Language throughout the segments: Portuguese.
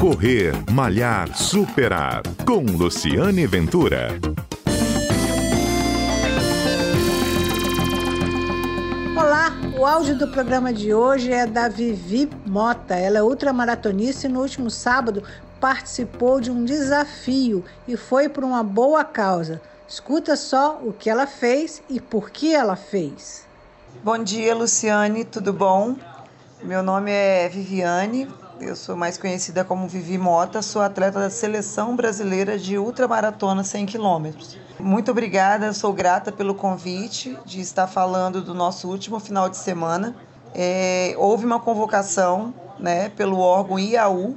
Correr, Malhar, Superar. Com Luciane Ventura. Olá, o áudio do programa de hoje é da Vivi Mota. Ela é ultramaratonista e no último sábado participou de um desafio e foi por uma boa causa. Escuta só o que ela fez e por que ela fez. Bom dia, Luciane, tudo bom? Meu nome é Viviane, eu sou mais conhecida como Vivi Mota, sou atleta da Seleção Brasileira de Ultramaratona 100 km. Muito obrigada, sou grata pelo convite de estar falando do nosso último final de semana. É, houve uma convocação né, pelo órgão IAU,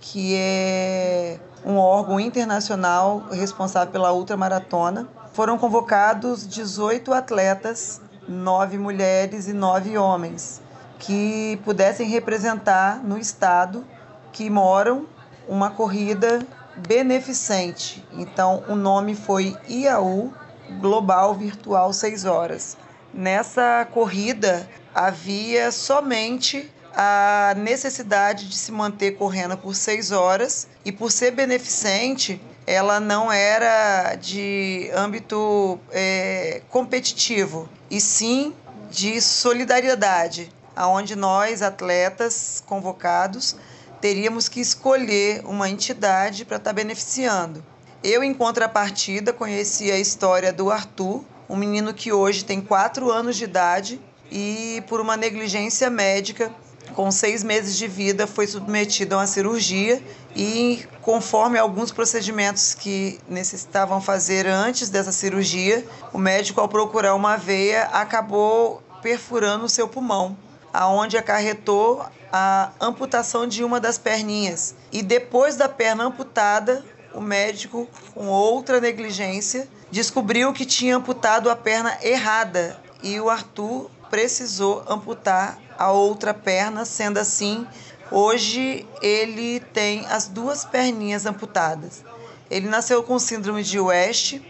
que é um órgão internacional responsável pela ultramaratona. Foram convocados 18 atletas, 9 mulheres e 9 homens que pudessem representar no estado que moram uma corrida beneficente. Então, o nome foi IAU Global Virtual 6 Horas. Nessa corrida havia somente a necessidade de se manter correndo por 6 horas e por ser beneficente, ela não era de âmbito é, competitivo, e sim de solidariedade aonde nós, atletas convocados, teríamos que escolher uma entidade para estar tá beneficiando. Eu, em contrapartida, conheci a história do Arthur, um menino que hoje tem 4 anos de idade e, por uma negligência médica, com seis meses de vida, foi submetido a uma cirurgia e, conforme alguns procedimentos que necessitavam fazer antes dessa cirurgia, o médico, ao procurar uma veia, acabou perfurando o seu pulmão aonde acarretou a amputação de uma das perninhas. E depois da perna amputada, o médico, com outra negligência, descobriu que tinha amputado a perna errada e o Arthur precisou amputar a outra perna, sendo assim, hoje ele tem as duas perninhas amputadas. Ele nasceu com síndrome de West,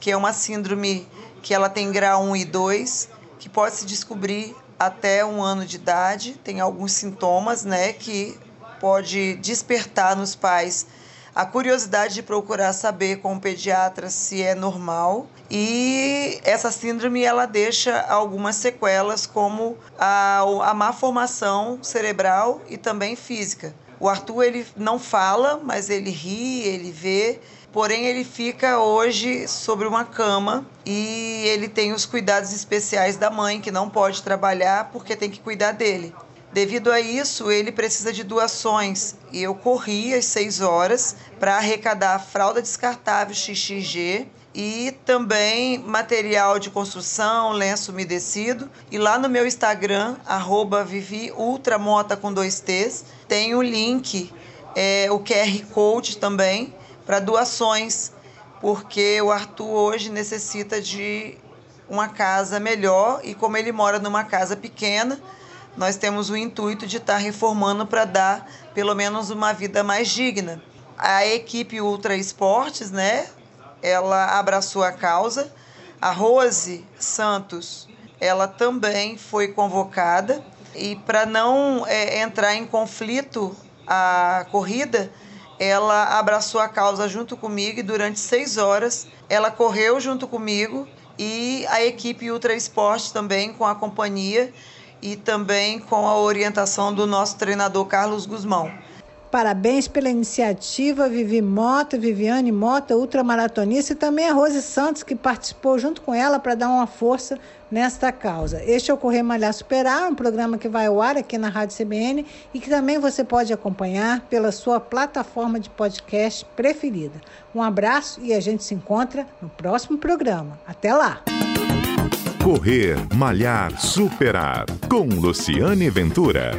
que é uma síndrome que ela tem grau 1 e 2, que pode se descobrir até um ano de idade, tem alguns sintomas, né, que pode despertar nos pais a curiosidade de procurar saber com o pediatra se é normal. E essa síndrome ela deixa algumas sequelas, como a, a má formação cerebral e também física. O Arthur ele não fala, mas ele ri, ele vê Porém, ele fica hoje sobre uma cama e ele tem os cuidados especiais da mãe, que não pode trabalhar porque tem que cuidar dele. Devido a isso, ele precisa de doações e eu corri às 6 horas para arrecadar fralda descartável XXG e também material de construção, lenço umedecido. E lá no meu Instagram, arroba Vivi Ultramota com dois T's, tem o link, é, o QR Code também, para doações, porque o Arthur hoje necessita de uma casa melhor e como ele mora numa casa pequena, nós temos o intuito de estar tá reformando para dar pelo menos uma vida mais digna. A equipe Ultra Esportes, né, ela abraçou a causa. A Rose Santos, ela também foi convocada e para não é, entrar em conflito a corrida, ela abraçou a causa junto comigo e durante seis horas ela correu junto comigo e a equipe Ultra Esporte também com a companhia e também com a orientação do nosso treinador Carlos Guzmão. Parabéns pela iniciativa, Vivi Mota, Viviane Mota, ultramaratonista, e também a Rose Santos, que participou junto com ela para dar uma força nesta causa. Este é o Correr Malhar Superar, um programa que vai ao ar aqui na Rádio CBN e que também você pode acompanhar pela sua plataforma de podcast preferida. Um abraço e a gente se encontra no próximo programa. Até lá! Correr, Malhar, Superar, com Luciane Ventura.